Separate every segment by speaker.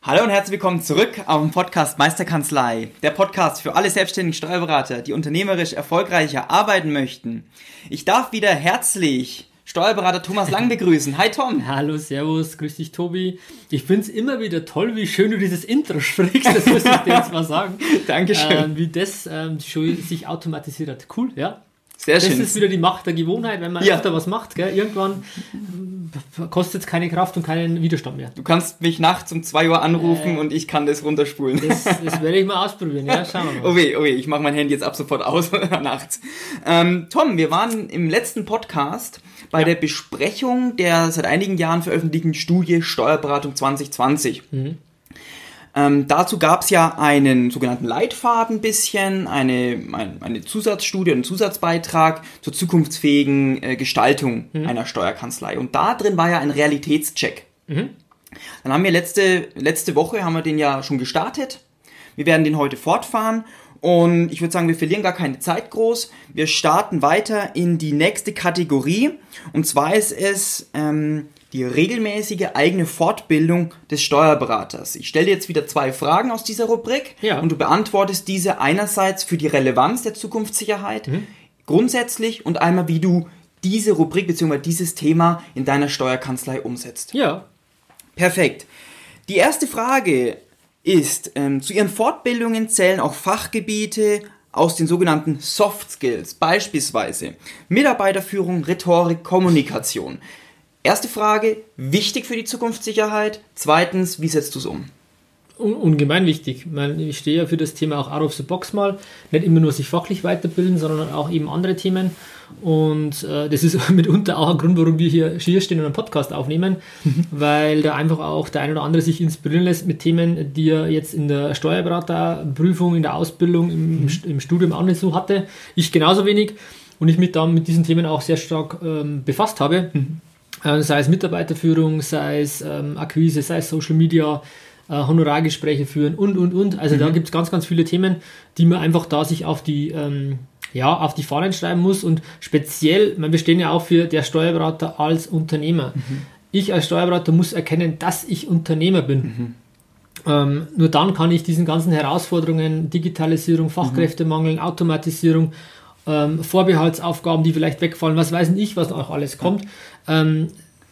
Speaker 1: Hallo und herzlich willkommen zurück auf dem Podcast Meisterkanzlei, der Podcast für alle selbstständigen Steuerberater, die unternehmerisch erfolgreicher arbeiten möchten. Ich darf wieder herzlich Steuerberater Thomas Lang begrüßen. Hi Tom.
Speaker 2: Hallo, Servus, grüß dich Tobi. Ich finde es immer wieder toll, wie schön du dieses Intro sprichst, das muss ich dir jetzt mal sagen.
Speaker 1: Dankeschön.
Speaker 2: Ähm, wie das ähm, schon sich automatisiert hat. Cool, ja.
Speaker 1: Sehr
Speaker 2: das
Speaker 1: schön.
Speaker 2: ist wieder die Macht der Gewohnheit, wenn man
Speaker 1: Ja.
Speaker 2: öfter was macht. Gell? Irgendwann kostet es keine Kraft und keinen Widerstand mehr.
Speaker 1: Du kannst mich nachts um 2 Uhr anrufen
Speaker 2: Äh.
Speaker 1: und ich kann das runterspulen.
Speaker 2: Das, das werde ich mal ausprobieren, ja, schauen wir mal.
Speaker 1: Oh weh, oh weh, ich mache mein Handy jetzt ab sofort aus nachts. Ähm, Tom, wir waren im letzten Podcast bei
Speaker 2: Ja.
Speaker 1: der Besprechung der seit einigen Jahren veröffentlichten Studie Steuerberatung 2020.
Speaker 2: Mhm.
Speaker 1: Ähm, dazu gab es ja einen sogenannten Leitfaden bisschen, eine, ein, eine Zusatzstudie, einen Zusatzbeitrag zur zukunftsfähigen äh, Gestaltung
Speaker 2: Mhm.
Speaker 1: einer Steuerkanzlei. Und da drin war ja ein Realitätscheck.
Speaker 2: Mhm.
Speaker 1: Dann haben wir letzte, letzte Woche haben wir den ja schon gestartet. Wir werden den heute fortfahren und ich würde sagen, wir verlieren gar keine Zeit groß. Wir starten weiter in die nächste Kategorie und zwar ist es ähm, die regelmäßige eigene Fortbildung des Steuerberaters. Ich stelle jetzt wieder zwei Fragen aus dieser Rubrik
Speaker 2: Ja.
Speaker 1: und du beantwortest diese einerseits für die Relevanz der Zukunftssicherheit grundsätzlich und einmal wie du diese Rubrik bzw. dieses Thema in deiner Steuerkanzlei umsetzt.
Speaker 2: Ja,
Speaker 1: Perfekt. Die erste Frage ist, ähm, zu Ihren Fortbildungen zählen auch Fachgebiete aus den sogenannten Soft Skills, beispielsweise Mitarbeiterführung, Rhetorik, Kommunikation. Erste Frage, wichtig für die Zukunftssicherheit. Zweitens, wie setzt du es um?
Speaker 2: un ungemein wichtig. Ich, meine, ich stehe ja für das Thema auch out of the box mal. Nicht immer nur sich fachlich weiterbilden, sondern auch eben andere Themen. Und äh, das ist mitunter auch ein Grund, warum wir hier, hier stehen und einen Podcast aufnehmen, weil da einfach auch der ein oder andere sich inspirieren lässt mit Themen, die er jetzt in der Steuerberaterprüfung, in der Ausbildung, im, im Studium auch nicht so hatte. Ich genauso wenig. Und ich mich da mit diesen Themen auch sehr stark ähm, befasst habe. Äh, sei es Mitarbeiterführung, sei es ähm, Akquise, sei es Social Media, äh, Honorargespräche führen und, und, und. Also da gibt es ganz, ganz viele Themen, die man einfach da sich auf die, ähm, ja, auf die Fahnen schreiben muss und speziell, wir stehen ja auch für der Steuerberater als Unternehmer. Ich als Steuerberater muss erkennen, dass ich Unternehmer bin. Ähm, nur dann kann ich diesen ganzen Herausforderungen, Digitalisierung, Fachkräftemangel, Automatisierung, ähm, Vorbehaltsaufgaben, die vielleicht wegfallen, was weiß ich, was auch alles kommt, ähm,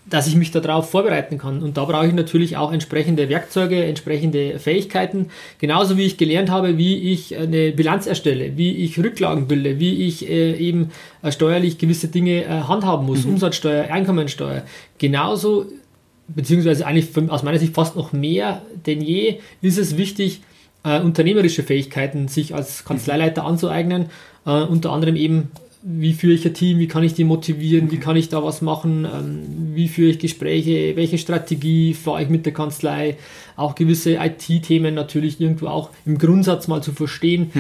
Speaker 2: dass ich mich darauf vorbereiten kann. Und da brauche ich natürlich auch entsprechende Werkzeuge, entsprechende Fähigkeiten, genauso wie ich gelernt habe, wie ich eine Bilanz erstelle, wie ich Rücklagen bilde, wie ich äh, eben äh, steuerlich gewisse Dinge äh, handhaben muss, Umsatzsteuer, Einkommensteuer. Genauso beziehungsweise eigentlich aus meiner Sicht fast noch mehr denn je, ist es wichtig, äh, unternehmerische Fähigkeiten sich als Kanzleileiter anzueignen. Äh, unter anderem eben, wie führe ich ein Team, wie kann ich die motivieren, wie kann ich da was machen, ähm, wie führe ich Gespräche, welche Strategie fahre ich mit der Kanzlei, auch gewisse IT-Themen natürlich irgendwo auch im Grundsatz mal zu verstehen.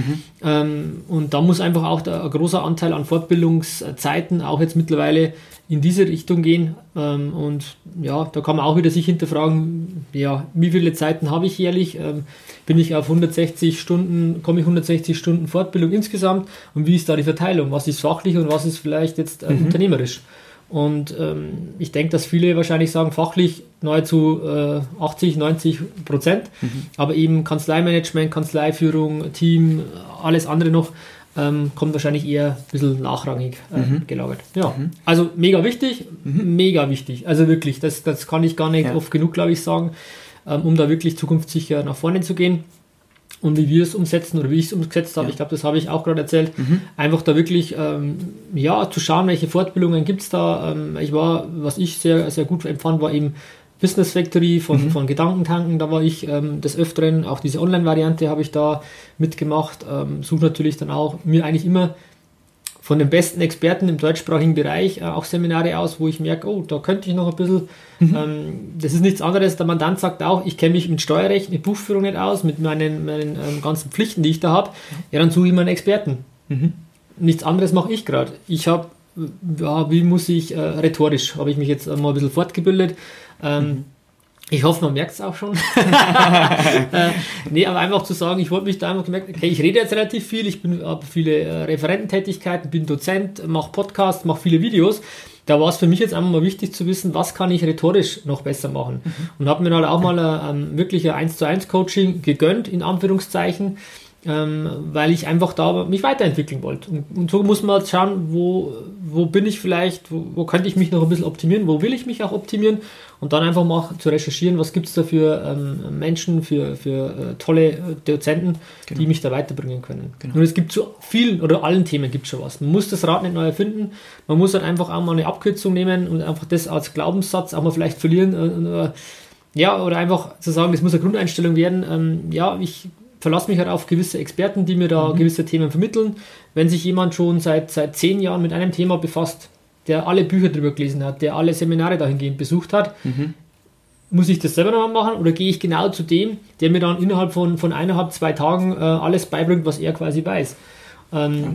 Speaker 2: Ähm, und da muss einfach auch der, ein großer Anteil an Fortbildungszeiten auch jetzt mittlerweile in diese Richtung gehen. Ähm, und ja, da kann man auch wieder sich hinterfragen, ja, wie viele Zeiten habe ich jährlich? Ähm, bin ich auf 160 Stunden, komme ich 160 Stunden Fortbildung insgesamt? Und wie ist da die Verteilung? Was ist fachlich und was ist vielleicht jetzt äh, unternehmerisch? Und ähm, ich denke, dass viele wahrscheinlich sagen, fachlich nahezu äh, 80, 90 Prozent, aber eben Kanzleimanagement, Kanzleiführung, Team, alles andere noch, ähm, kommt wahrscheinlich eher ein bisschen nachrangig äh, gelagert. Ja, also mega wichtig, mega wichtig. Also wirklich, das, das kann ich gar nicht
Speaker 1: Ja.
Speaker 2: oft genug, glaube ich, sagen, ähm, um da wirklich zukunftssicher nach vorne zu gehen. Und wie wir es umsetzen oder wie ich es umgesetzt habe, ich glaube, das habe ich auch gerade erzählt, einfach da wirklich ähm, ja, zu schauen, welche Fortbildungen gibt es da. Ähm, ich war, was ich sehr, sehr gut empfand, war eben Business Factory von, von Gedankentanken, da war ich ähm, des Öfteren, auch diese Online-Variante habe ich da mitgemacht, ähm, suche natürlich dann auch mir eigentlich immer von den besten Experten im deutschsprachigen Bereich äh, auch Seminare aus, wo ich merke, oh, da könnte ich noch ein bisschen, mhm. ähm, das ist nichts anderes, der Mandant sagt auch, ich kenne mich mit Steuerrecht, mit Buchführung nicht aus, mit meinen, meinen ähm, ganzen Pflichten, die ich da habe, ja, dann suche ich mir einen Experten. Mhm. Nichts anderes mache ich gerade. Ich habe, ja, wie muss ich, äh, rhetorisch habe ich mich jetzt mal ein bisschen fortgebildet. Ähm, mhm ich hoffe, man merkt es auch schon. äh, nee, aber einfach zu sagen, ich wollte mich da einfach gemerkt, okay, ich rede jetzt relativ viel, ich habe viele äh, Referententätigkeiten, bin Dozent, mache Podcasts, mache viele Videos. Da war es für mich jetzt einfach mal wichtig zu wissen, was kann ich rhetorisch noch besser machen. Mhm. Und habe mir dann auch mal ein, ein wirklich ein 1 zu 1 Coaching gegönnt, in Anführungszeichen ähm, weil ich einfach da mich weiterentwickeln wollte. Und, und, so muss man halt schauen, wo, wo bin ich vielleicht, wo, wo, könnte ich mich noch ein bisschen optimieren, wo will ich mich auch optimieren und dann einfach mal zu recherchieren, was gibt es da für ähm, Menschen, für, für äh, tolle äh, Dozenten, genau. die mich da weiterbringen können. Genau. Und es gibt zu vielen oder allen Themen gibt schon was. Man muss das Rad nicht neu erfinden, man muss halt einfach auch mal eine Abkürzung nehmen und einfach das als Glaubenssatz auch mal vielleicht verlieren. Äh, ja, oder einfach zu sagen, das muss eine Grundeinstellung werden. Ähm, ja, ich verlasse mich halt auf gewisse Experten, die mir da mhm. gewisse Themen vermitteln. Wenn sich jemand schon seit, seit zehn Jahren mit einem Thema befasst, der alle Bücher darüber gelesen hat, der alle Seminare dahingehend besucht hat, mhm. muss ich das selber nochmal machen oder gehe ich genau zu dem, der mir dann innerhalb von, von eineinhalb, zwei Tagen äh, alles beibringt, was er quasi weiß. Ähm, ja.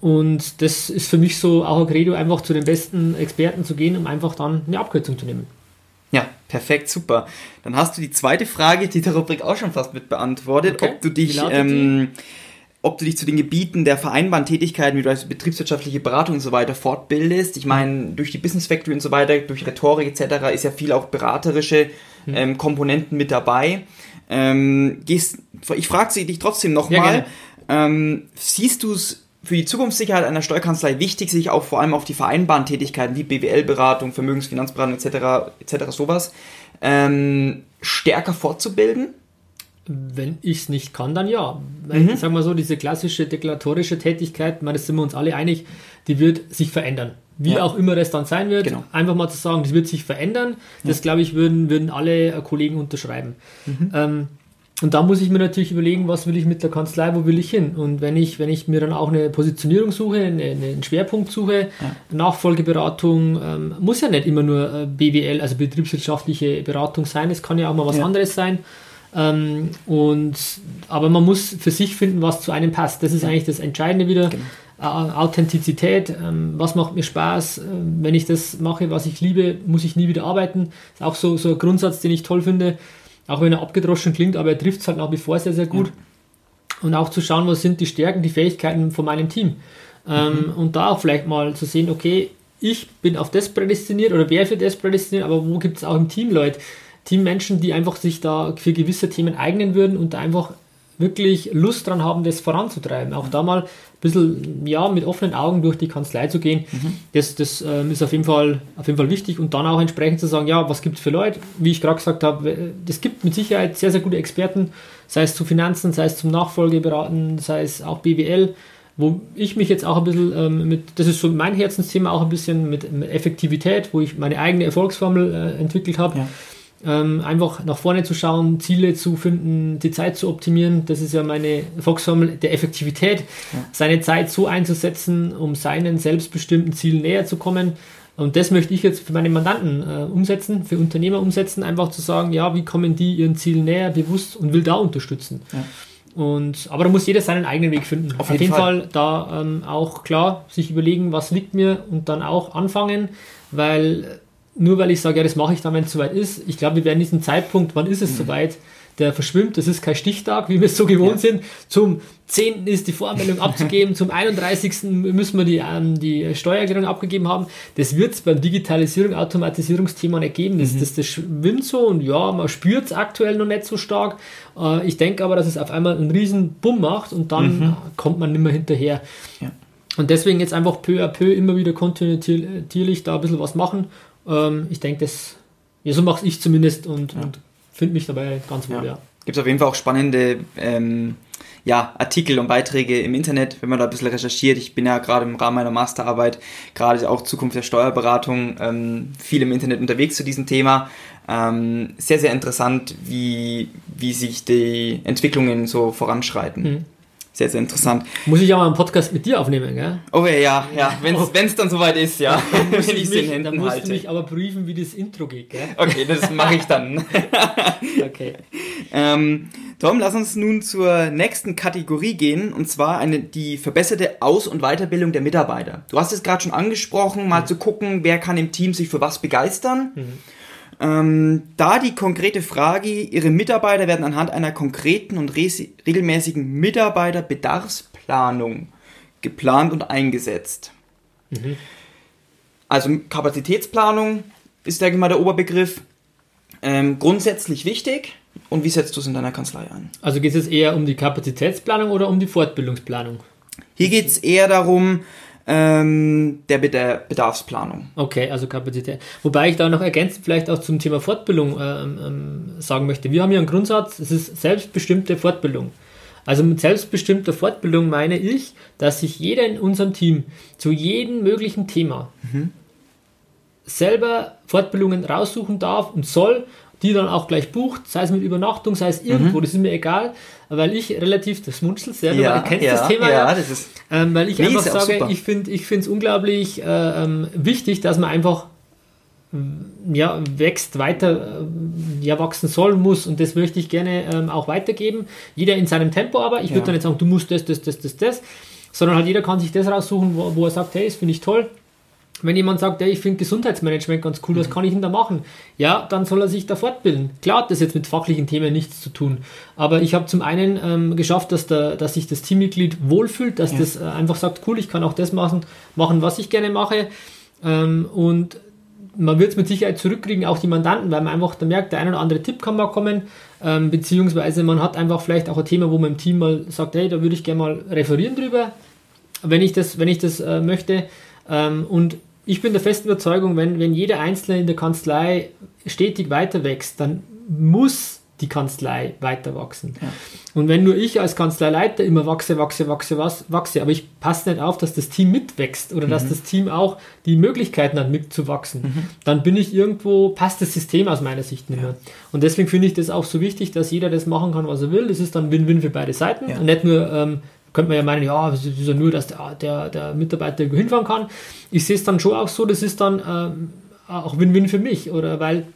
Speaker 2: Und das ist für mich so auch ein Credo, einfach zu den besten Experten zu gehen, um einfach dann eine Abkürzung zu nehmen.
Speaker 1: Perfekt, super. Dann hast du die zweite Frage, die der Rubrik auch schon fast mit beantwortet, okay. ob du dich, ähm, ob du dich zu den Gebieten der vereinbaren Tätigkeiten, wie du als betriebswirtschaftliche Beratung und so weiter fortbildest. Ich meine, durch die Business Factory und so weiter, durch Rhetorik etc. ist ja viel auch beraterische mhm. ähm, Komponenten mit dabei. Ähm, gehst, ich frage sie dich trotzdem nochmal. Ja, ähm, siehst du es für die Zukunftssicherheit einer Steuerkanzlei wichtig, sich auch vor allem auf die vereinbaren Tätigkeiten wie BWL-Beratung, Vermögensfinanzberatung etc. etc. sowas ähm, stärker fortzubilden?
Speaker 2: Wenn ich es nicht kann, dann ja. Weil, mhm. Sagen wir so, diese klassische deklaratorische Tätigkeit, meine, das sind wir uns alle einig, die wird sich verändern. Wie ja. auch immer das dann sein wird, genau. einfach mal zu sagen, das wird sich verändern, das ja. glaube ich, würden, würden alle äh, Kollegen unterschreiben. Mhm. Ähm, und da muss ich mir natürlich überlegen, was will ich mit der Kanzlei, wo will ich hin? Und wenn ich, wenn ich mir dann auch eine Positionierung suche, eine, einen Schwerpunkt suche, ja. Nachfolgeberatung, ähm, muss ja nicht immer nur äh, BWL, also betriebswirtschaftliche Beratung sein, es kann ja auch mal was ja. anderes sein. Ähm, und, aber man muss für sich finden, was zu einem passt. Das ist eigentlich das Entscheidende wieder. Genau. Authentizität, ähm, was macht mir Spaß, äh, wenn ich das mache, was ich liebe, muss ich nie wieder arbeiten. Das ist auch so, so ein Grundsatz, den ich toll finde auch wenn er abgedroschen klingt, aber er trifft es halt nach wie vor sehr, sehr gut. Ja. Und auch zu schauen, was sind die Stärken, die Fähigkeiten von meinem Team. Ähm, mhm. Und da auch vielleicht mal zu sehen, okay, ich bin auf das prädestiniert oder wer für das prädestiniert, aber wo gibt es auch im Team Leute, Teammenschen, die einfach sich da für gewisse Themen eignen würden und da einfach wirklich Lust dran haben, das voranzutreiben. Auch da mal bisschen ja, mit offenen Augen durch die Kanzlei zu gehen, mhm. das, das ähm, ist auf jeden, Fall, auf jeden Fall wichtig und dann auch entsprechend zu sagen, ja, was gibt es für Leute? Wie ich gerade gesagt habe, es gibt mit Sicherheit sehr, sehr gute Experten, sei es zu Finanzen, sei es zum Nachfolgeberaten, sei es auch BWL, wo ich mich jetzt auch ein bisschen ähm, mit, das ist so mein Herzensthema, auch ein bisschen mit, mit Effektivität, wo ich meine eigene Erfolgsformel äh, entwickelt habe. Ja ähm, einfach nach vorne zu schauen, Ziele zu finden, die Zeit zu optimieren. Das ist ja meine Volksformel der Effektivität. Ja. Seine Zeit so einzusetzen, um seinen selbstbestimmten Zielen näher zu kommen. Und das möchte ich jetzt für meine Mandanten äh, umsetzen, für Unternehmer umsetzen, einfach zu sagen, ja, wie kommen die ihren Zielen näher, bewusst und will da unterstützen. Ja. Und, aber da muss jeder seinen eigenen Weg finden. Auf jeden, Auf jeden Fall. Fall, da ähm, auch klar sich überlegen, was liegt mir und dann auch anfangen, weil nur weil ich sage, ja, das mache ich dann, wenn es soweit ist. Ich glaube, wir werden diesen Zeitpunkt, wann ist es mhm. soweit, der verschwimmt. Das ist kein Stichtag, wie wir es so gewohnt ja. sind. Zum 10. ist die Voranmeldung abzugeben, zum 31. müssen wir die, ähm, die Steuererklärung abgegeben haben. Das wird es beim Digitalisierung, Automatisierungsthema nicht geben. Das, mhm. das, das schwimmt so und ja, man spürt es aktuell noch nicht so stark. Äh, ich denke aber, dass es auf einmal einen riesen Bumm macht und dann mhm. kommt man nicht mehr hinterher. Ja. Und deswegen jetzt einfach peu à peu immer wieder kontinuierlich da ein bisschen was machen ähm, ich denke, das, ja, so mache ich zumindest und, ja. und finde mich dabei ganz wohl, ja. ja.
Speaker 1: Gibt es auf jeden Fall auch spannende ähm, ja, Artikel und Beiträge im Internet, wenn man da ein bisschen recherchiert. Ich bin ja gerade im Rahmen meiner Masterarbeit, gerade auch Zukunft der Steuerberatung, ähm, viel im Internet unterwegs zu diesem Thema. Ähm, sehr, sehr interessant, wie, wie sich die Entwicklungen so voranschreiten. Mhm. Sehr, sehr interessant.
Speaker 2: Muss ich auch mal einen Podcast mit dir aufnehmen, gell?
Speaker 1: Oh ja, ja, wenn es dann soweit ist, ja.
Speaker 2: wenn ich es in Händen Dann musst halte. du mich aber prüfen, wie das Intro geht, gell?
Speaker 1: Okay, das mache ich dann. okay. Ähm, Tom, lass uns nun zur nächsten Kategorie gehen, und zwar eine, die verbesserte Aus- und Weiterbildung der Mitarbeiter. Du hast es gerade schon angesprochen, mal mhm. zu gucken, wer kann im Team sich für was begeistern. Mhm. Ähm, da die konkrete Frage, Ihre Mitarbeiter werden anhand einer konkreten und regelmäßigen Mitarbeiterbedarfsplanung geplant und eingesetzt. Mhm. Also Kapazitätsplanung ist, denke ich mal, der Oberbegriff. Ähm, grundsätzlich wichtig. Und wie setzt du es in deiner Kanzlei ein?
Speaker 2: Also geht es eher um die Kapazitätsplanung oder um die Fortbildungsplanung?
Speaker 1: Hier geht es eher darum, ähm, der Bedarfsplanung.
Speaker 2: Okay, also Kapazität. Wobei ich da noch ergänzend vielleicht auch zum Thema Fortbildung ähm, ähm, sagen möchte. Wir haben hier einen Grundsatz, es ist selbstbestimmte Fortbildung. Also mit selbstbestimmter Fortbildung meine ich, dass sich jeder in unserem Team zu jedem möglichen Thema mhm. selber Fortbildungen raussuchen darf und soll die dann auch gleich bucht, sei es mit Übernachtung, sei es irgendwo, mhm. das ist mir egal, weil ich relativ, das munzelt sehr, ja, du kennst ja, das Thema ja, das ist, ähm, weil ich nee, einfach sage, ich finde ich es unglaublich äh, ähm, wichtig, dass man einfach mm, ja, wächst, weiter äh, ja, wachsen soll, muss und das möchte ich gerne ähm, auch weitergeben. Jeder in seinem Tempo aber, ich würde dann nicht sagen, du musst das, das, das, das, das, sondern halt jeder kann sich das raussuchen, wo, wo er sagt, hey, das finde ich toll, wenn jemand sagt, hey, ich finde Gesundheitsmanagement ganz cool, was mhm. kann ich denn da machen? Ja, dann soll er sich da fortbilden. Klar hat das jetzt mit fachlichen Themen nichts zu tun, aber ich habe zum einen ähm, geschafft, dass, der, dass sich das Teammitglied wohlfühlt, dass ja. das äh, einfach sagt, cool, ich kann auch das machen, machen was ich gerne mache. Ähm, und man wird es mit Sicherheit zurückkriegen, auch die Mandanten, weil man einfach da merkt, der ein oder andere Tipp kann mal kommen, ähm, beziehungsweise man hat einfach vielleicht auch ein Thema, wo man im Team mal sagt, hey, da würde ich gerne mal referieren drüber, wenn ich das, wenn ich das äh, möchte. Ähm, und ich bin der festen Überzeugung, wenn, wenn jeder Einzelne in der Kanzlei stetig weiter wächst, dann muss die Kanzlei weiter wachsen. Ja. Und wenn nur ich als Kanzleileiter immer wachse, wachse, wachse, was, wachse, aber ich passe nicht auf, dass das Team mitwächst oder mhm. dass das Team auch die Möglichkeiten hat, mitzuwachsen, mhm. dann bin ich irgendwo, passt das System aus meiner Sicht nicht mehr. Ja. Und deswegen finde ich das auch so wichtig, dass jeder das machen kann, was er will. Das ist dann Win-Win für beide Seiten ja. und nicht nur ähm, könnte man ja meinen, ja, es ist ja nur, dass der, der, der Mitarbeiter hinfahren kann. Ich sehe es dann schon auch so, das ist dann ähm, auch Win-Win für mich. Oder weil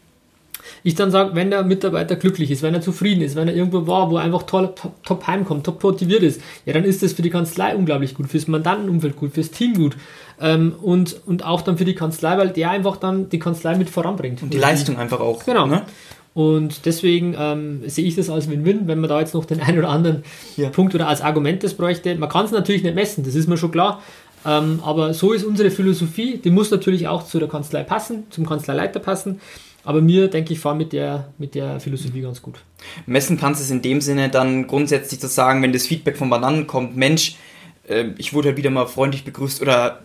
Speaker 2: ich dann sage, wenn der Mitarbeiter glücklich ist, wenn er zufrieden ist, wenn er irgendwo war, wo er einfach toll, top, top heimkommt, top motiviert ist, ja, dann ist das für die Kanzlei unglaublich gut, fürs Mandantenumfeld gut, fürs Team gut ähm, und, und auch dann für die Kanzlei, weil der einfach dann die Kanzlei mit voranbringt.
Speaker 1: Und die Leistung einfach auch.
Speaker 2: Genau. Ne? Und deswegen ähm, sehe ich das als Win-Win, wenn man da jetzt noch den einen oder anderen ja. Punkt oder als Argument das bräuchte. Man kann es natürlich nicht messen, das ist mir schon klar. Ähm, aber so ist unsere Philosophie. Die muss natürlich auch zu der Kanzlei passen, zum Kanzleileiter passen. Aber mir, denke ich, fahren mit der, mit der Philosophie ganz gut.
Speaker 1: Messen kannst du es in dem Sinne dann grundsätzlich zu sagen, wenn das Feedback von Bananen kommt, Mensch, äh, ich wurde halt wieder mal freundlich begrüßt oder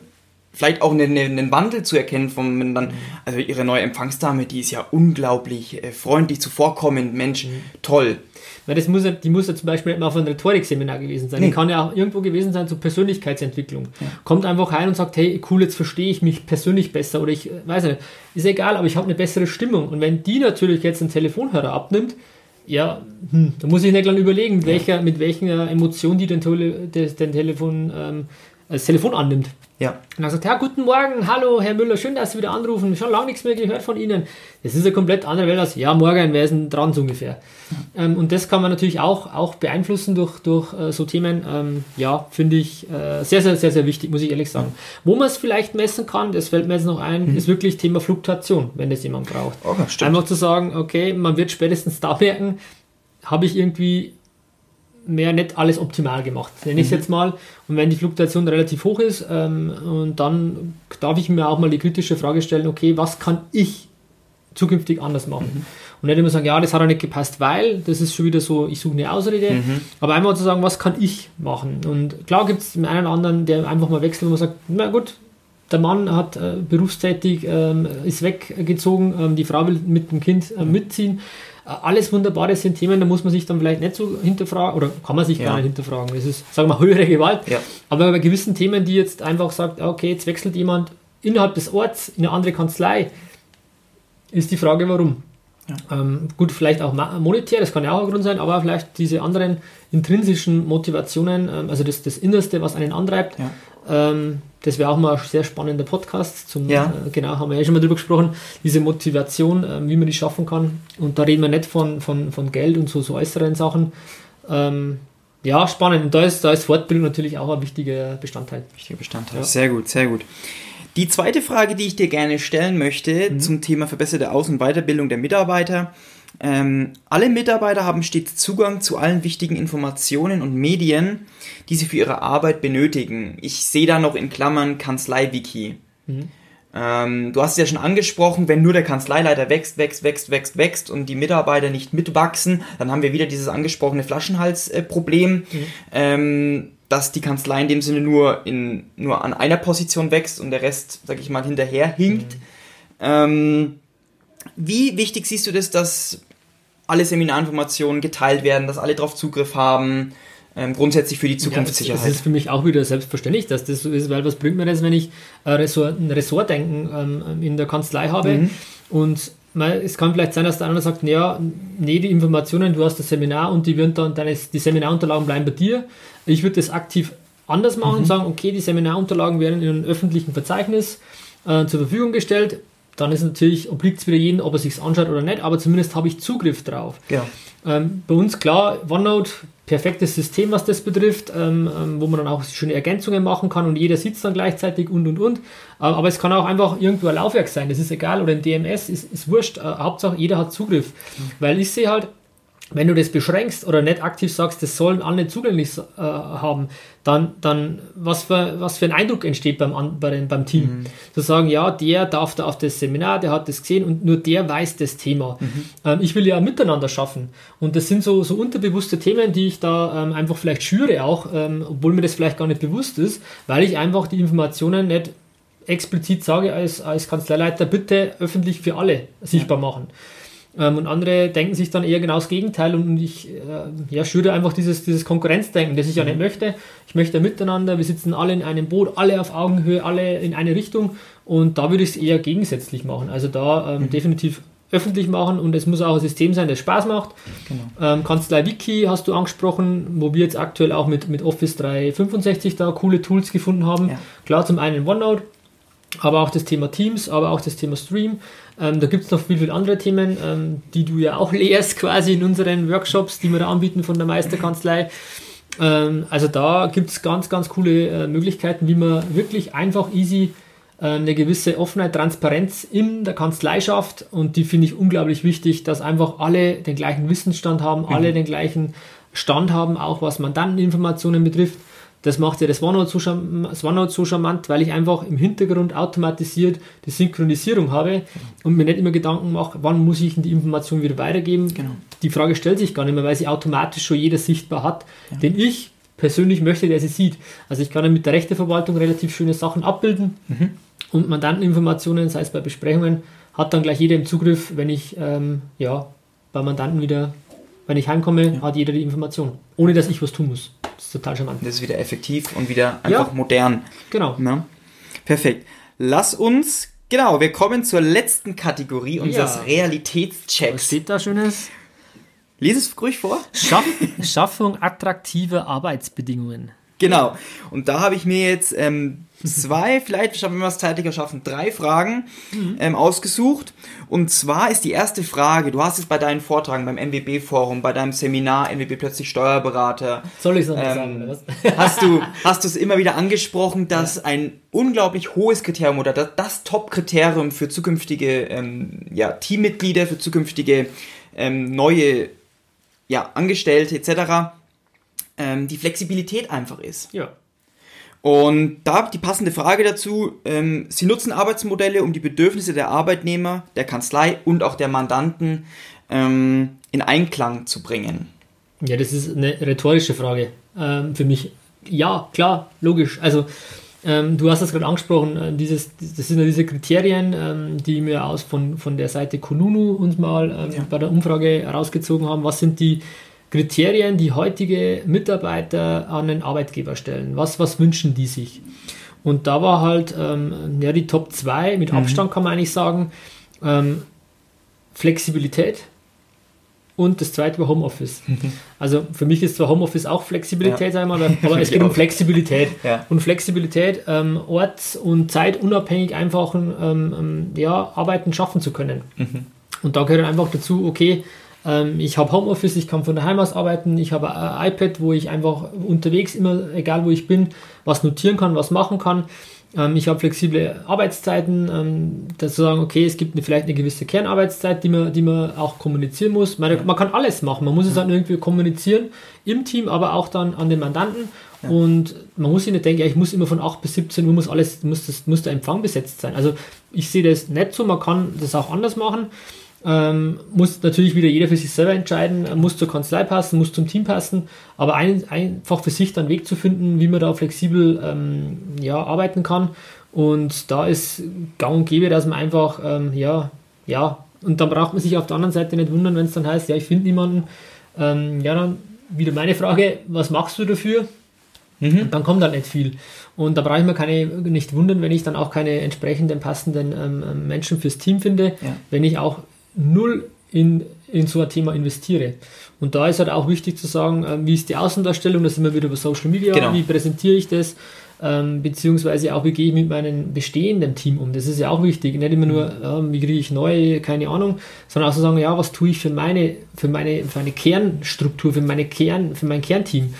Speaker 1: vielleicht auch einen, einen Wandel zu erkennen von dann, also ihre neue Empfangsdame, die ist ja unglaublich äh, freundlich zuvorkommend, Mensch, mhm. toll.
Speaker 2: Weil das muss ja, die muss ja zum Beispiel nicht mal auf einem Rhetorikseminar gewesen sein. Nee. Die kann ja auch irgendwo gewesen sein zur Persönlichkeitsentwicklung. Ja. Kommt einfach rein und sagt, hey, cool, jetzt verstehe ich mich persönlich besser oder ich äh, weiß nicht, ist egal, aber ich habe eine bessere Stimmung. Und wenn die natürlich jetzt einen Telefonhörer abnimmt, ja, hm, da muss ich nicht lange überlegen, mit welcher, mit welcher Emotion die den, Tele, den Telefon, ähm, das Telefon annimmt. Ja. Und er sagt, ja, guten Morgen, hallo Herr Müller, schön, dass Sie wieder anrufen, schon lange nichts mehr gehört von Ihnen. Das ist eine komplett andere Welt als, ja, morgen, wer ist denn dran so ungefähr. Ähm, und das kann man natürlich auch, auch beeinflussen durch, durch äh, so Themen. Ähm, ja, finde ich äh, sehr, sehr, sehr, sehr wichtig, muss ich ehrlich sagen. Wo man es vielleicht messen kann, das fällt mir jetzt noch ein, mhm. ist wirklich Thema Fluktuation, wenn das jemand braucht. Oh, Einfach zu sagen, okay, man wird spätestens da merken, habe ich irgendwie mehr nicht alles optimal gemacht, nenne ich es mhm. jetzt mal. Und wenn die Fluktuation relativ hoch ist, ähm, und dann darf ich mir auch mal die kritische Frage stellen, okay, was kann ich zukünftig anders machen? Mhm. Und nicht immer sagen, ja, das hat ja nicht gepasst, weil, das ist schon wieder so, ich suche eine Ausrede, mhm. aber einfach zu sagen, was kann ich machen? Und klar gibt es den einen oder anderen, der einfach mal wechselt und man sagt, na gut, der Mann hat äh, berufstätig, ähm, ist weggezogen, ähm, die Frau will mit dem Kind äh, mitziehen alles wunderbar, das sind Themen, da muss man sich dann vielleicht nicht so hinterfragen, oder kann man sich ja. gar nicht hinterfragen. Das ist, sagen wir mal, höhere Gewalt. Ja. Aber bei gewissen Themen, die jetzt einfach sagt, okay, jetzt wechselt jemand innerhalb des Orts in eine andere Kanzlei, ist die Frage, warum. Ja. Ähm, gut, vielleicht auch monetär, das kann ja auch ein Grund sein, aber vielleicht diese anderen intrinsischen Motivationen, ähm, also das, das Innerste, was einen antreibt, ja. Ähm, das wäre auch mal ein sehr spannender Podcast. Zum, ja. Äh, genau, haben wir ja schon mal drüber gesprochen, diese Motivation, äh, wie man die schaffen kann. Und da reden wir nicht von, von, von Geld und so, so äußeren Sachen. Ähm, ja, spannend. Und da ist, da ist Fortbildung natürlich auch ein wichtiger Bestandteil.
Speaker 1: Wichtiger Bestandteil. Ja. Sehr gut, sehr gut. Die zweite Frage, die ich dir gerne stellen möchte mhm. zum Thema verbesserte Aus- und Weiterbildung der Mitarbeiter. Ähm, alle Mitarbeiter haben stets Zugang zu allen wichtigen Informationen und Medien, die sie für ihre Arbeit benötigen. Ich sehe da noch in Klammern Kanzlei-Wiki. Mhm. Ähm, du hast es ja schon angesprochen, wenn nur der Kanzleileiter wächst, wächst, wächst, wächst, wächst und die Mitarbeiter nicht mitwachsen, dann haben wir wieder dieses angesprochene Flaschenhalsproblem. Mhm. Ähm, dass die Kanzlei in dem Sinne nur, in, nur an einer Position wächst und der Rest, sag ich mal, hinterher hinkt. Mhm. Ähm, wie wichtig siehst du das, dass alle Seminarinformationen geteilt werden, dass alle darauf Zugriff haben, ähm, grundsätzlich für die Zukunftssicherheit?
Speaker 2: Ja, das, ist für mich auch wieder selbstverständlich, dass das so ist, weil was bringt mir das, wenn ich äh, Ressort, ein Ressortdenken ähm, in der Kanzlei habe mhm. und es kann vielleicht sein, dass der andere sagt, naja, nee, die Informationen, du hast das Seminar und die, werden dann, deine, die Seminarunterlagen bleiben bei dir. Ich würde das aktiv anders machen mhm. und sagen, okay, die Seminarunterlagen werden in einem öffentlichen Verzeichnis äh, zur Verfügung gestellt. Dann ist natürlich, obliegt es wieder jedem, ob er sich anschaut oder nicht, aber zumindest habe ich Zugriff drauf. Ja. Ähm, bei uns klar, OneNote perfektes System, was das betrifft, ähm, ähm, wo man dann auch schöne Ergänzungen machen kann und jeder sitzt dann gleichzeitig und und und. Äh, aber es kann auch einfach irgendwo ein Laufwerk sein, das ist egal, oder ein DMS, ist, ist wurscht. Äh, Hauptsache jeder hat Zugriff. Mhm. Weil ich sehe halt, wenn du das beschränkst oder nicht aktiv sagst, das sollen alle zugänglich äh, haben, dann, dann was, für, was für ein Eindruck entsteht beim, beim, beim Team. Mhm. Zu sagen, ja, der darf da auf das Seminar, der hat das gesehen und nur der weiß das Thema. Mhm. Ähm, ich will ja miteinander schaffen. Und das sind so, so unterbewusste Themen, die ich da ähm, einfach vielleicht schüre auch, ähm, obwohl mir das vielleicht gar nicht bewusst ist, weil ich einfach die Informationen nicht explizit sage als, als Kanzleileiter, bitte öffentlich für alle sichtbar ja. Ähm, und andere denken sich dann eher genau das Gegenteil und ich äh, ja, schüre einfach dieses, dieses Konkurrenzdenken, das ich ja nicht mhm. möchte. Ich möchte miteinander, wir sitzen alle in einem Boot, alle auf Augenhöhe, alle in eine Richtung und da würde ich es eher gegensätzlich machen. Also da ähm, mhm. definitiv öffentlich machen und es muss auch ein System sein, das Spaß macht. Genau. Ähm, Kanzlei Wiki hast du angesprochen, wo wir jetzt aktuell auch mit, mit Office 365 da coole Tools gefunden haben. Ja. Klar, zum einen OneNote, aber auch das Thema Teams, aber auch das Thema Stream. Ähm, da gibt es noch viel, viel andere Themen, ähm, die du ja auch lehrst quasi in unseren Workshops, die wir da anbieten von der Meisterkanzlei. Ähm, also da gibt es ganz, ganz coole äh, Möglichkeiten, wie man wirklich einfach easy äh, eine gewisse Offenheit, Transparenz in der Kanzlei schafft und die finde ich unglaublich wichtig, dass einfach alle den gleichen Wissensstand haben, mhm. alle den gleichen Stand haben, auch was Mandanteninformationen betrifft das macht ja das OneNote, so OneNote so charmant, weil ich einfach im Hintergrund automatisiert die Synchronisierung habe und mir nicht immer Gedanken mache, wann muss ich die Information wieder weitergeben. Genau. Die Frage stellt sich gar nicht mehr, weil sie automatisch schon jeder sichtbar hat, ja. den ich persönlich möchte, der sie sieht. Also ich kann ja mit der Rechteverwaltung relativ schöne Sachen abbilden mhm. und Mandanteninformationen, sei es bei Besprechungen, hat dann gleich jeder im Zugriff, wenn ich ähm, ja, bei Mandanten wieder, wenn ich heimkomme, ja. hat jeder die Information, ohne dass ich was tun muss. Das ist total charmant.
Speaker 1: Das ist wieder effektiv und wieder einfach ja, modern.
Speaker 2: Genau.
Speaker 1: Ja? Perfekt. Lass uns, genau, wir kommen zur letzten Kategorie unseres ja. Realitätschecks.
Speaker 2: Was steht da Schönes?
Speaker 1: Lies es ruhig vor.
Speaker 2: Schaff Schaffung attraktiver Arbeitsbedingungen.
Speaker 1: Genau. Und da habe ich mir jetzt ähm, zwei, vielleicht schaffen wir es zeitlicher schaffen, drei Fragen mhm. ähm, ausgesucht. Und zwar ist die erste Frage, du hast es bei deinen Vortragen beim MWB-Forum, bei deinem Seminar MWB plötzlich Steuerberater.
Speaker 2: Soll ich es ähm, sagen? Oder was?
Speaker 1: hast du hast du es immer wieder angesprochen, dass ja. ein unglaublich hohes Kriterium oder das, das Top-Kriterium für zukünftige ähm, ja, Teammitglieder, für zukünftige ähm, neue ja, Angestellte etc ähm, die Flexibilität einfach ist.
Speaker 2: Ja.
Speaker 1: Und da die passende Frage dazu, ähm, Sie nutzen Arbeitsmodelle, um die Bedürfnisse der Arbeitnehmer, der Kanzlei und auch der Mandanten ähm, in Einklang zu bringen.
Speaker 2: Ja, das ist eine rhetorische Frage ähm, für mich. Ja, klar, logisch. Also ähm, du hast das gerade angesprochen, äh, dieses, das sind ja diese Kriterien, ähm, die wir aus von, von der Seite Konunu uns mal ja. bei der Umfrage herausgezogen haben. Was sind die Kriterien, die heutige Mitarbeiter an den Arbeitgeber stellen. Was, was wünschen die sich? Und da war halt ähm, ja, die Top 2 mit mhm. Abstand, mhm. kann man eigentlich sagen, ähm, Flexibilität und das zweite war Homeoffice. Also für mich ist zwar Homeoffice auch Flexibilität, ja. mal, aber es geht um Flexibilität.
Speaker 1: Ja.
Speaker 2: Und Flexibilität, ähm, orts- und zeitunabhängig einfach ähm, ähm, ja, Arbeiten schaffen zu können.
Speaker 1: Mhm.
Speaker 2: Und da gehört einfach dazu, okay, ich habe Homeoffice, ich kann von daheim aus arbeiten, ich habe ein iPad, wo ich einfach unterwegs immer, egal wo ich bin, was notieren kann, was machen kann. Ähm, ich habe flexible Arbeitszeiten, ähm, dass zu sagen, okay, es gibt eine, vielleicht eine gewisse Kernarbeitszeit, die man, die man auch kommunizieren muss. Man, man kann alles machen, man muss es dann irgendwie kommunizieren im Team, aber auch dann an den Mandanten. Und man muss sich nicht denken, ja, ich muss immer von 8 bis 17 Uhr muss alles, muss, das, muss der Empfang besetzt sein. Also ich sehe das nicht so, man kann das auch anders machen. Ähm, muss natürlich wieder jeder für sich selber entscheiden, muss zur Kanzlei passen, muss zum Team passen, aber ein, einfach für sich dann Weg zu finden, wie man da flexibel ähm, ja, arbeiten kann. Und da ist gang und gäbe, dass man einfach, ähm, ja, ja, und dann braucht man sich auf der anderen Seite nicht wundern, wenn es dann heißt, ja, ich finde niemanden. Ähm, ja, dann wieder meine Frage, was machst du dafür? Mhm. Dann kommt halt nicht viel. Und da brauche ich mir keine, nicht wundern, wenn ich dann auch keine entsprechenden passenden ähm, Menschen fürs Team finde,
Speaker 1: Ja.
Speaker 2: wenn ich auch null in, in so ein Thema investiere. Und da ist halt auch wichtig zu sagen, ähm, wie ist die Außendarstellung, da sind wir wieder über Social Media,
Speaker 1: Genau.
Speaker 2: wie präsentiere ich das, ähm, beziehungsweise auch, wie gehe ich mit meinem bestehenden Team um. Das ist ja auch wichtig. Nicht immer nur, ähm, wie kriege ich neue, keine Ahnung, sondern auch zu sagen, ja, was tue ich für meine, für meine, für meine Kernstruktur, für meine Kern, für mein Kernteam.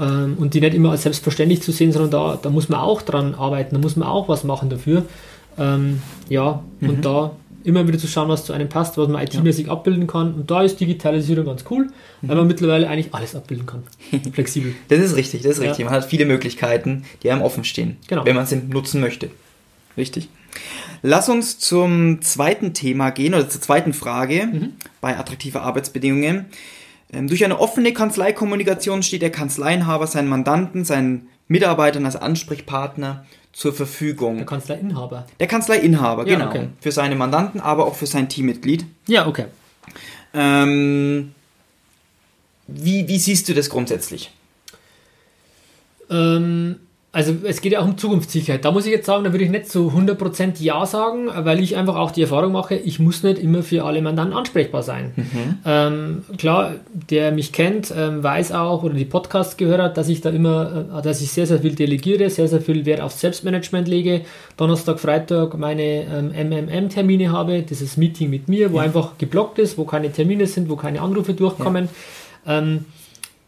Speaker 2: Ähm, und die nicht immer als selbstverständlich zu sehen, sondern da, da muss man auch dran arbeiten, da muss man auch was machen dafür. Ähm, ja, und da immer wieder zu schauen, was zu einem passt, was man IT-mäßig abbilden kann. Und da ist Digitalisierung ganz cool, weil man mittlerweile eigentlich alles abbilden kann. Flexibel.
Speaker 1: Das ist richtig, das ist
Speaker 2: Ja.
Speaker 1: richtig. Man hat viele Möglichkeiten, die einem offen stehen,
Speaker 2: Genau.
Speaker 1: wenn man sie nutzen möchte. Richtig. Lass uns zum zweiten Thema gehen oder zur zweiten Frage
Speaker 2: Mhm.
Speaker 1: bei attraktiver Arbeitsbedingungen. Ähm, durch eine offene Kanzleikommunikation steht der Kanzleiinhaber seinen Mandanten, seinen Mitarbeitern als Ansprechpartner zur Verfügung.
Speaker 2: Der Kanzlerinhaber.
Speaker 1: Der Kanzleiinhaber,
Speaker 2: Ja,
Speaker 1: genau.
Speaker 2: okay.
Speaker 1: Für seine Mandanten, aber auch für sein Teammitglied.
Speaker 2: Ja, okay.
Speaker 1: Ähm, wie, wie siehst du das grundsätzlich?
Speaker 2: Ähm, also es geht ja auch um Zukunftssicherheit. Da muss ich jetzt sagen, da würde ich nicht so 100% Ja sagen, weil ich einfach auch die Erfahrung mache, ich muss nicht immer für alle Mandanten ansprechbar sein. Ähm, klar, der mich kennt, ähm, weiß auch oder die Podcasts gehört hat, dass ich da immer, äh, dass ich sehr, sehr viel delegiere, sehr, sehr viel Wert auf Selbstmanagement lege. Donnerstag, Freitag meine ähm, MMM-Termine habe, dieses Meeting mit mir, wo einfach geblockt ist, wo keine Termine sind, wo keine Anrufe durchkommen. Ähm,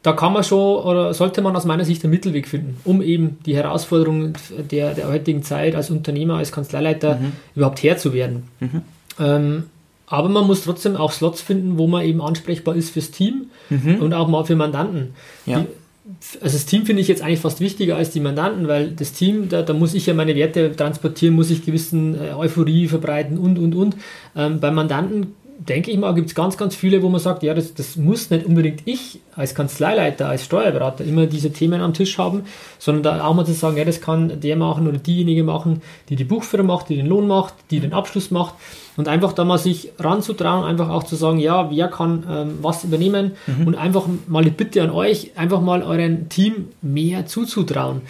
Speaker 2: da kann man schon oder sollte man aus meiner Sicht einen Mittelweg finden, um eben die Herausforderungen der, der heutigen Zeit als Unternehmer, als Kanzleileiter überhaupt Herr zu werden. Ähm, aber man muss trotzdem auch Slots finden, wo man eben ansprechbar ist fürs Team und auch mal für Mandanten.
Speaker 1: Ja.
Speaker 2: Die, also das Team finde ich jetzt eigentlich fast wichtiger als die Mandanten, weil das Team, da, da muss ich ja meine Werte transportieren, muss ich gewissen äh, Euphorie verbreiten und, und, und. Ähm, bei Mandanten denke ich mal, gibt es ganz, ganz viele, wo man sagt, ja, das, das muss nicht unbedingt ich als Kanzleileiter, als Steuerberater immer diese Themen am Tisch haben, sondern da auch mal zu sagen, ja, das kann der machen oder diejenige machen, die die Buchführung macht, die den Lohn macht, die den Abschluss macht und einfach da mal sich ranzutrauen, einfach auch zu sagen, ja, wer kann ähm, was übernehmen und einfach mal die Bitte an euch, einfach mal euren Team mehr zuzutrauen.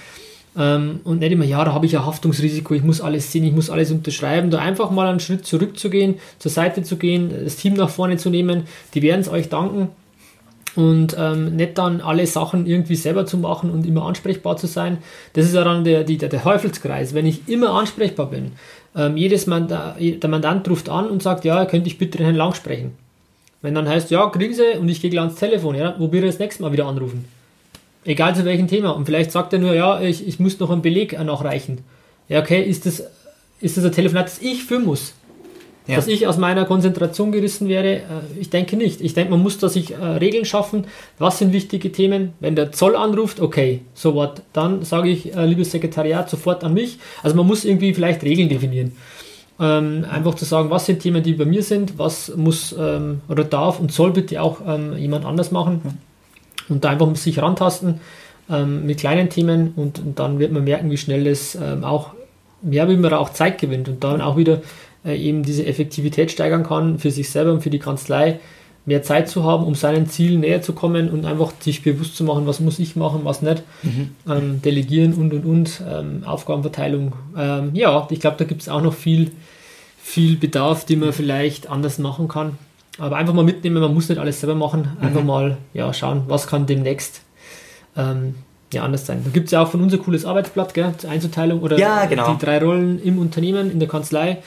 Speaker 2: Ähm, und nicht immer, ja, da habe ich ja Haftungsrisiko, ich muss alles sehen, ich muss alles unterschreiben. Da einfach mal einen Schritt zurückzugehen, zur Seite zu gehen, das Team nach vorne zu nehmen, die werden es euch danken. Und ähm, nicht dann alle Sachen irgendwie selber zu machen und immer ansprechbar zu sein. Das ist ja dann der, der, der Teufelskreis. Wenn ich immer ansprechbar bin, ähm, jedes Manda der Mandant ruft an und sagt, ja, könnte ich bitte den Herrn Lang sprechen. Wenn dann heißt, ja, kriegen Sie und ich gehe gleich ans Telefon, ja, wo wir das nächste Mal wieder anrufen. Egal zu welchem Thema. Und vielleicht sagt er nur, ja, ich, ich muss noch einen Beleg nachreichen. Ja, okay, ist das, ist das ein Telefonat, das ich führen muss?
Speaker 1: Ja.
Speaker 2: Dass ich aus meiner Konzentration gerissen wäre, äh, ich denke nicht. Ich denke, man muss da sich äh, Regeln schaffen. Was sind wichtige Themen? Wenn der Zoll anruft, okay, so what? Dann sage ich, äh, liebes Sekretariat, sofort an mich. Also man muss irgendwie vielleicht Regeln definieren. Ähm, einfach zu sagen, was sind Themen, die bei mir sind, was muss ähm, oder darf und soll bitte auch ähm, jemand anders machen. Und da einfach muss sich rantasten ähm, mit kleinen Themen und, und dann wird man merken, wie schnell das ähm, auch, ja, wie man da auch Zeit gewinnt und dann auch wieder äh, eben diese Effektivität steigern kann für sich selber und für die Kanzlei, mehr Zeit zu haben, um seinen Zielen näher zu kommen und einfach sich bewusst zu machen, was muss ich machen, was nicht, ähm, delegieren und und und, ähm, Aufgabenverteilung. Ähm, ja, ich glaube, da gibt es auch noch viel, viel Bedarf, den man vielleicht anders machen kann. Aber einfach mal mitnehmen, man muss nicht alles selber machen. Einfach mhm. mal ja, schauen, was kann demnächst ähm, ja, anders sein. Da gibt es ja auch von uns ein cooles Arbeitsblatt, gell, zur Einzuteilung oder
Speaker 1: ja, genau.
Speaker 2: die drei Rollen im Unternehmen, in der Kanzlei,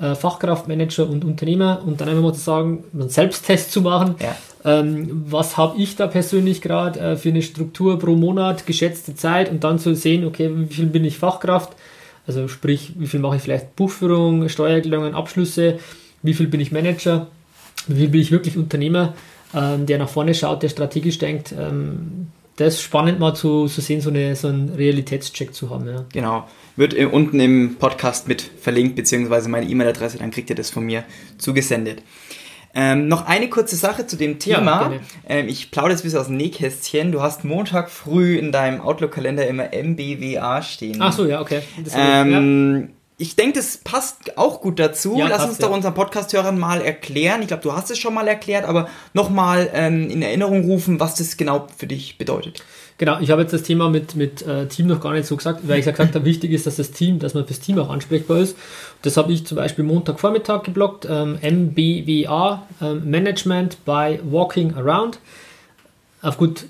Speaker 2: äh, Fachkraft, Manager und Unternehmer und dann einfach mal zu sagen, einen Selbsttest zu machen. Ja. Ähm, was habe ich da persönlich gerade äh, für eine Struktur pro Monat, geschätzte Zeit und dann zu sehen, okay, wie viel bin ich Fachkraft, also sprich, wie viel mache ich vielleicht Buchführung, Steuererklärungen, Abschlüsse, wie viel bin ich Manager, wie bin ich wirklich Unternehmer, ähm, der nach vorne schaut, der strategisch denkt. Ähm, das ist spannend mal zu, zu sehen, so, eine, so einen Realitätscheck zu haben. Ja.
Speaker 1: Genau. Wird unten im Podcast mit verlinkt, beziehungsweise meine E-Mail-Adresse, dann kriegt ihr das von mir zugesendet. Ähm, noch eine kurze Sache zu dem Thema. Ja, ähm, ich plaudere jetzt ein bisschen aus dem Nähkästchen. Du hast Montag früh in deinem Outlook-Kalender immer MBWA stehen.
Speaker 2: Ach so, ja, okay.
Speaker 1: Ähm, ja. Ich denke, das passt auch gut dazu. Ja, Lass passt, uns doch unseren Podcast-Hörern mal erklären. Ich glaube, du hast es schon mal erklärt, aber nochmal ähm, in Erinnerung rufen, was das genau für dich bedeutet.
Speaker 2: Genau, ich habe jetzt das Thema mit, mit äh, Team noch gar nicht so gesagt, weil ich gesagt habe, wichtig ist, dass das Team, dass man fürs Team auch ansprechbar ist. Das habe ich zum Beispiel Montagvormittag geblockt, ähm, MBWA, ähm, Management by Walking Around. Auf gut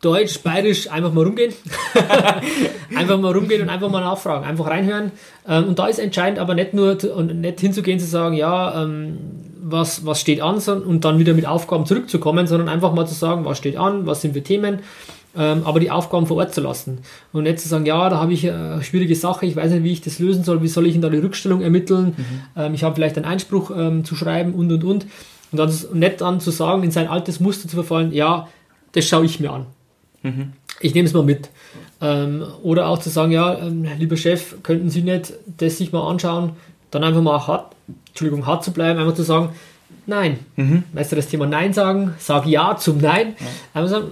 Speaker 2: Deutsch, Bayerisch, einfach mal rumgehen. einfach mal rumgehen und einfach mal nachfragen, einfach reinhören. Ähm, und da ist entscheidend aber nicht nur und nicht hinzugehen zu sagen, ja, ähm, was, was steht an und dann wieder mit Aufgaben zurückzukommen, sondern einfach mal zu sagen, was steht an, was sind für Themen, ähm, aber die Aufgaben vor Ort zu lassen. Und nicht zu sagen, ja, da habe ich eine schwierige Sache, ich weiß nicht, wie ich das lösen soll, wie soll ich in da die Rückstellung ermitteln, mhm. ich habe vielleicht einen Einspruch zu schreiben und und und. Und dann nicht dann zu sagen, in sein altes Muster zu verfallen, ja, das schaue ich mir an. Mhm. Ich nehme es mal mit. Ähm, oder auch zu sagen, ja, ähm, lieber Chef, könnten Sie nicht das sich mal anschauen, dann einfach mal hart, Entschuldigung, hart zu bleiben, einfach zu sagen, nein. Mhm. Weißt du, das Thema Nein sagen, sag Ja zum Nein. Ja. Einfach sagen,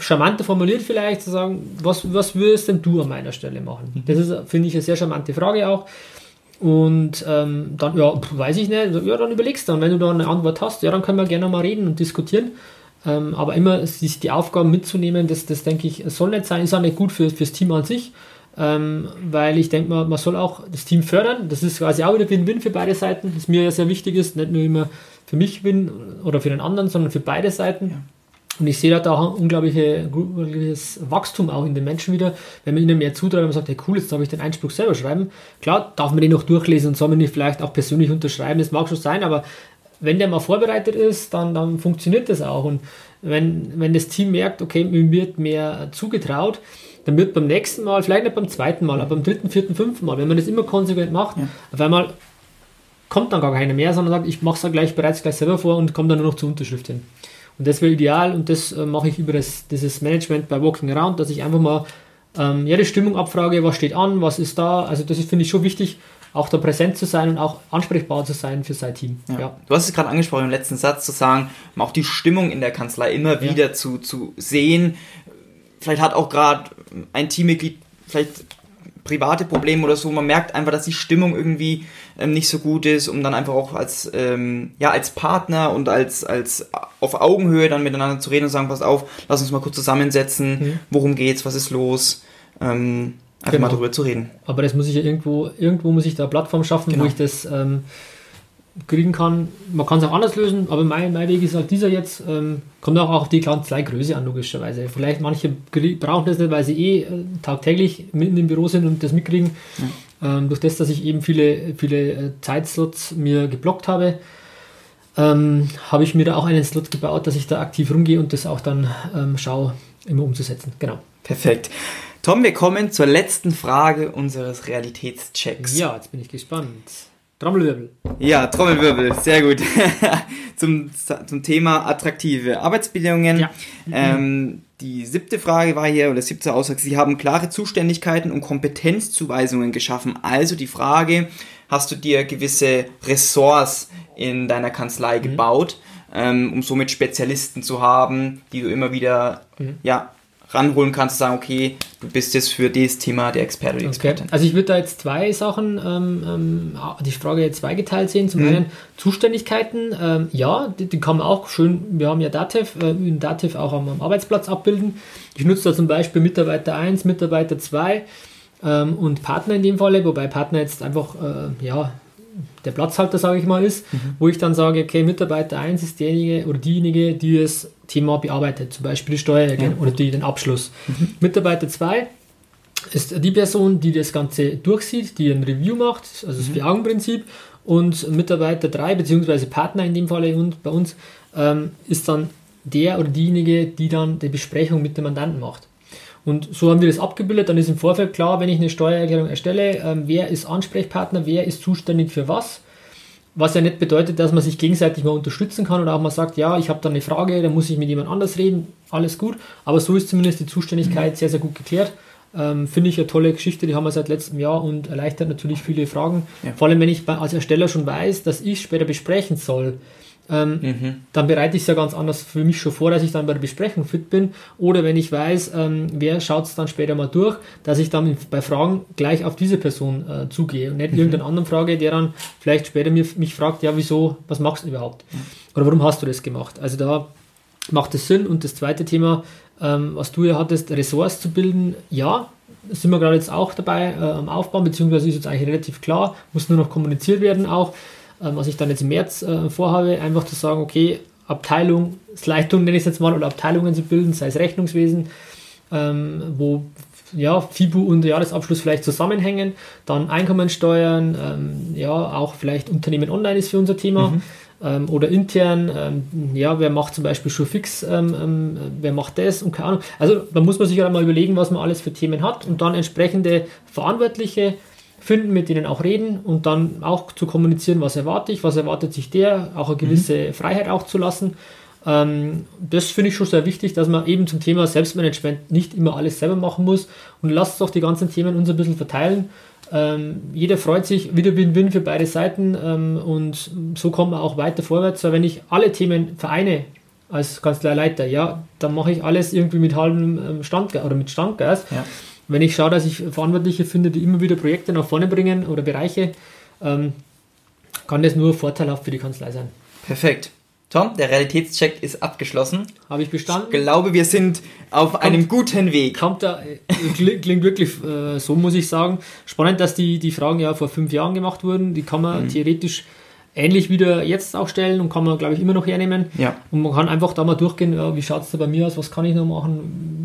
Speaker 2: charmanter formuliert vielleicht, zu sagen, was, was würdest denn du an meiner Stelle machen? Mhm. Das ist, finde ich, eine sehr charmante Frage auch. Und ähm, dann, ja, weiß ich nicht, ja, dann überlegst du dann. Wenn du da eine Antwort hast, ja, dann können wir gerne mal reden und diskutieren. Ähm, aber immer sich die Aufgaben mitzunehmen, das, das denke ich, soll nicht sein, ist auch nicht gut für, fürs Team an sich. Ähm, weil ich denke, man, man soll auch das Team fördern. Das ist quasi auch wieder Win-Win für beide Seiten, das mir ja sehr wichtig ist, nicht nur immer für mich Win oder für den anderen, sondern für beide Seiten. Ja. Und ich sehe da auch ein unglaubliches, unglaubliches Wachstum auch in den Menschen wieder, wenn man ihnen mehr zutraut und sagt, hey cool, jetzt darf ich den Einspruch selber schreiben. Klar, darf man den noch durchlesen und soll man nicht vielleicht auch persönlich unterschreiben, das mag schon sein, aber wenn der mal vorbereitet ist, dann, dann funktioniert das auch. Und wenn, wenn das Team merkt, okay, mir wird mehr zugetraut, dann wird beim nächsten Mal, vielleicht nicht beim zweiten Mal, aber beim dritten, vierten, fünften Mal, wenn man das immer konsequent macht, ja. auf einmal kommt dann gar keiner mehr, sondern sagt, ich mache es ja gleich bereits gleich selber vor und komme dann nur noch zur Unterschrift hin. Und das wäre ideal und das äh, mache ich über das, dieses Management bei Walking Around, dass ich einfach mal ähm, ja, die Stimmung abfrage, was steht an, was ist da. Also das ist, finde ich, schon wichtig, auch da präsent zu sein und auch ansprechbar zu sein für sein Team.
Speaker 1: Ja. ja. Du hast es gerade angesprochen im letzten Satz zu sagen, auch die Stimmung in der Kanzlei immer wieder ja. zu, zu sehen. Vielleicht hat auch gerade ein Teammitglied vielleicht private Probleme oder so. Man merkt einfach, dass die Stimmung irgendwie ähm, nicht so gut ist, um dann einfach auch als, ähm, ja, als Partner und als, als auf Augenhöhe dann miteinander zu reden und sagen, pass auf, lass uns mal kurz zusammensetzen, mhm. worum geht's, was ist los. Ähm, einfach genau. mal darüber zu reden.
Speaker 2: Aber das muss ich ja irgendwo, irgendwo muss ich da eine Plattform schaffen, genau. wo ich das ähm, kriegen kann. Man kann es auch anders lösen, aber mein, mein Weg ist halt dieser jetzt. Ähm, kommt auch auf die Kanzleigröße an, logischerweise. Vielleicht manche brauchen das nicht, weil sie eh äh, tagtäglich mitten im Büro sind und das mitkriegen. Ja. Ähm, durch das, dass ich eben viele, viele äh, Zeitslots mir geblockt habe, ähm, habe ich mir da auch einen Slot gebaut, dass ich da aktiv rumgehe und das auch dann ähm, schaue, immer umzusetzen. Genau.
Speaker 1: Perfekt. Tom, wir kommen zur letzten Frage unseres Realitätschecks.
Speaker 2: Ja, jetzt bin ich gespannt. Trommelwirbel.
Speaker 1: Ja, Trommelwirbel, sehr gut. zum, zum Thema attraktive Arbeitsbedingungen. Ja. Ähm, die siebte Frage war hier, oder siebte Aussage, Sie haben klare Zuständigkeiten und Kompetenzzuweisungen geschaffen. Also die Frage, hast du dir gewisse Ressorts in deiner Kanzlei mhm. gebaut, ähm, um somit Spezialisten zu haben, die du immer wieder mhm. ja, ranholen kannst, sagen, okay, du bist jetzt für dieses Thema der Experte
Speaker 2: Expertin. Okay. Also ich würde da jetzt zwei Sachen, ähm, ähm, die Frage jetzt zweigeteilt sehen. Zum mhm. einen Zuständigkeiten, ähm, ja, die, die, kann man auch schön, wir haben ja Dativ, äh, in Dativ auch am, am, Arbeitsplatz abbilden. Ich nutze da zum Beispiel Mitarbeiter 1, Mitarbeiter 2 ähm, und Partner in dem Falle, wobei Partner jetzt einfach, äh, ja, der Platzhalter, sage ich mal, ist, mhm. wo ich dann sage, okay, Mitarbeiter 1 ist derjenige oder diejenige, die das Thema bearbeitet, zum Beispiel die Steuererklärung ja. oder die den Abschluss. Mhm. Mitarbeiter 2 ist die Person, die das Ganze durchsieht, die ein Review macht, also das mhm. Vier-Augen-Prinzip. Und Mitarbeiter 3, beziehungsweise Partner in dem Falle und bei uns, ähm, ist dann der oder diejenige, die dann die Besprechung mit dem Mandanten macht. Und so haben wir das abgebildet. Dann ist im Vorfeld klar, wenn ich eine Steuererklärung erstelle, ähm, wer ist Ansprechpartner, wer ist zuständig für was. Was ja nicht bedeutet, dass man sich gegenseitig mal unterstützen kann oder auch mal sagt, ja, ich habe da eine Frage, da muss ich mit jemand anders reden, alles gut. Aber so ist zumindest die Zuständigkeit mhm. sehr, sehr gut geklärt. Ähm, Finde ich eine tolle Geschichte, die haben wir seit letztem Jahr und erleichtert natürlich viele Fragen. Ja. Vor allem, wenn ich als Ersteller schon weiß, dass ich später besprechen soll, ähm, mhm. dann bereite ich es ja ganz anders für mich schon vor, dass ich dann bei der Besprechung fit bin. Oder wenn ich weiß, ähm, wer schaut es dann später mal durch, dass ich dann bei Fragen gleich auf diese Person äh, zugehe und nicht mhm. irgendeinen anderen frage, der dann vielleicht später mir, mich fragt, ja, wieso, was machst du überhaupt? Oder warum hast du das gemacht? Also da macht es Sinn. Und das zweite Thema, ähm, was du ja hattest, Ressorts zu bilden, ja, sind wir gerade jetzt auch dabei äh, am Aufbauen, beziehungsweise ist jetzt eigentlich relativ klar, muss nur noch kommuniziert werden auch, was ich dann jetzt im März äh, vorhabe, einfach zu sagen, okay, Abteilung, Leitung nenne ich es jetzt mal, oder Abteilungen zu bilden, sei es Rechnungswesen, ähm, wo ja, FIBU und Jahresabschluss vielleicht zusammenhängen, dann Einkommensteuern, ähm, ja, auch vielleicht Unternehmen online ist für unser Thema. Mhm ähm, oder intern, ähm, ja, wer macht zum Beispiel schon fix, ähm, ähm, wer macht das und keine Ahnung. Also da muss man sich ja mal überlegen, was man alles für Themen hat und dann entsprechende Verantwortliche finden, mit denen auch reden und dann auch zu kommunizieren, was erwarte ich, was erwartet sich der, auch eine gewisse mhm. Freiheit auch zu lassen. Ähm, das finde ich schon sehr wichtig, dass man eben zum Thema Selbstmanagement nicht immer alles selber machen muss und lasst doch die ganzen Themen uns ein bisschen verteilen ähm, jeder freut sich, wieder Win-Win für beide Seiten ähm, und so kommen wir auch weiter vorwärts. Weil wenn ich alle Themen vereine als Kanzleileiter, ja, dann mache ich alles irgendwie mit halbem ähm, Standgas oder mit Standgas. Ja. Wenn ich schaue, dass ich Verantwortliche finde, die immer wieder Projekte nach vorne bringen oder Bereiche, ähm, kann das nur vorteilhaft für die Kanzlei sein.
Speaker 1: Perfekt. Tom, der Realitätscheck ist abgeschlossen.
Speaker 2: Habe ich bestanden?
Speaker 1: Ich glaube, wir sind auf kommt, einem guten Weg.
Speaker 2: Kommt da, klingt wirklich äh, so, muss ich sagen. Spannend, dass die, die Fragen ja vor fünf Jahren gemacht wurden. Die kann man mhm. theoretisch ähnlich wieder jetzt auch stellen und kann man, glaube ich, immer noch hernehmen. Ja. Und man kann einfach da mal durchgehen, wie schaut es da bei mir aus, was kann ich noch machen.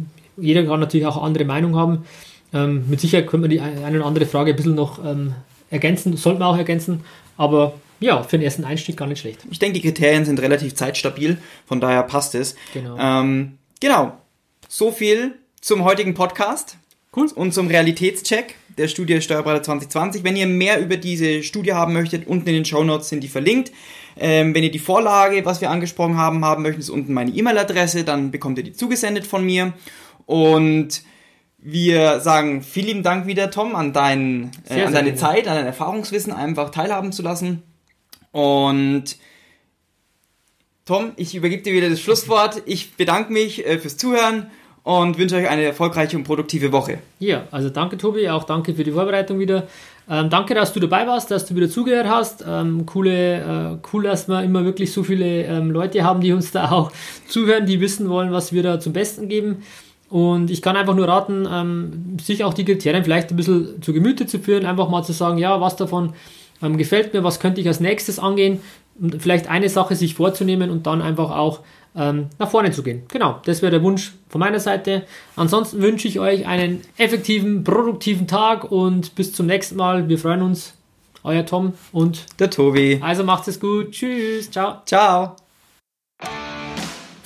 Speaker 2: Jeder kann natürlich auch eine andere Meinung haben. Ähm, mit Sicherheit könnte man die eine oder andere Frage ein bisschen noch ähm, ergänzen, sollte man auch ergänzen. Aber ja, für den ersten Einstieg gar nicht schlecht.
Speaker 1: Ich denke, die Kriterien sind relativ zeitstabil, von daher passt es. Genau. Ähm, genau. So viel zum heutigen Podcast. Cool. Und zum Realitätscheck der Studie Steuerberater 2020. Wenn ihr mehr über diese Studie haben möchtet, unten in den Show Notes sind die verlinkt. Ähm, wenn ihr die Vorlage, was wir angesprochen haben, haben möchtet, ist unten meine E-Mail-Adresse, dann bekommt ihr die zugesendet von mir. Und wir sagen vielen lieben Dank wieder, Tom, an, dein, äh, an deine Zeit, an dein Erfahrungswissen einfach teilhaben zu lassen. Und Tom, ich übergebe dir wieder das Schlusswort. Ich bedanke mich äh, fürs Zuhören und wünsche euch eine erfolgreiche und produktive Woche.
Speaker 2: Ja, also danke Tobi, auch danke für die Vorbereitung wieder. Ähm, danke, dass du dabei warst, dass du wieder zugehört hast. Ähm, coole, äh, cool, dass wir immer wirklich so viele ähm, Leute haben, die uns da auch zuhören, die wissen wollen, was wir da zum Besten geben. Und ich kann einfach nur raten, ähm, sich auch die Kriterien vielleicht ein bisschen zu Gemüte zu führen, einfach mal zu sagen, ja, was davon ähm, gefällt mir, was könnte ich als nächstes angehen, und vielleicht eine Sache sich vorzunehmen und dann einfach auch ähm, nach vorne zu gehen. Genau, das wäre der Wunsch von meiner Seite. Ansonsten wünsche ich euch einen effektiven, produktiven Tag und bis zum nächsten Mal. Wir freuen uns. Euer Tom und
Speaker 1: der Tobi.
Speaker 2: Also macht es gut. Tschüss. Ciao.
Speaker 1: Ciao.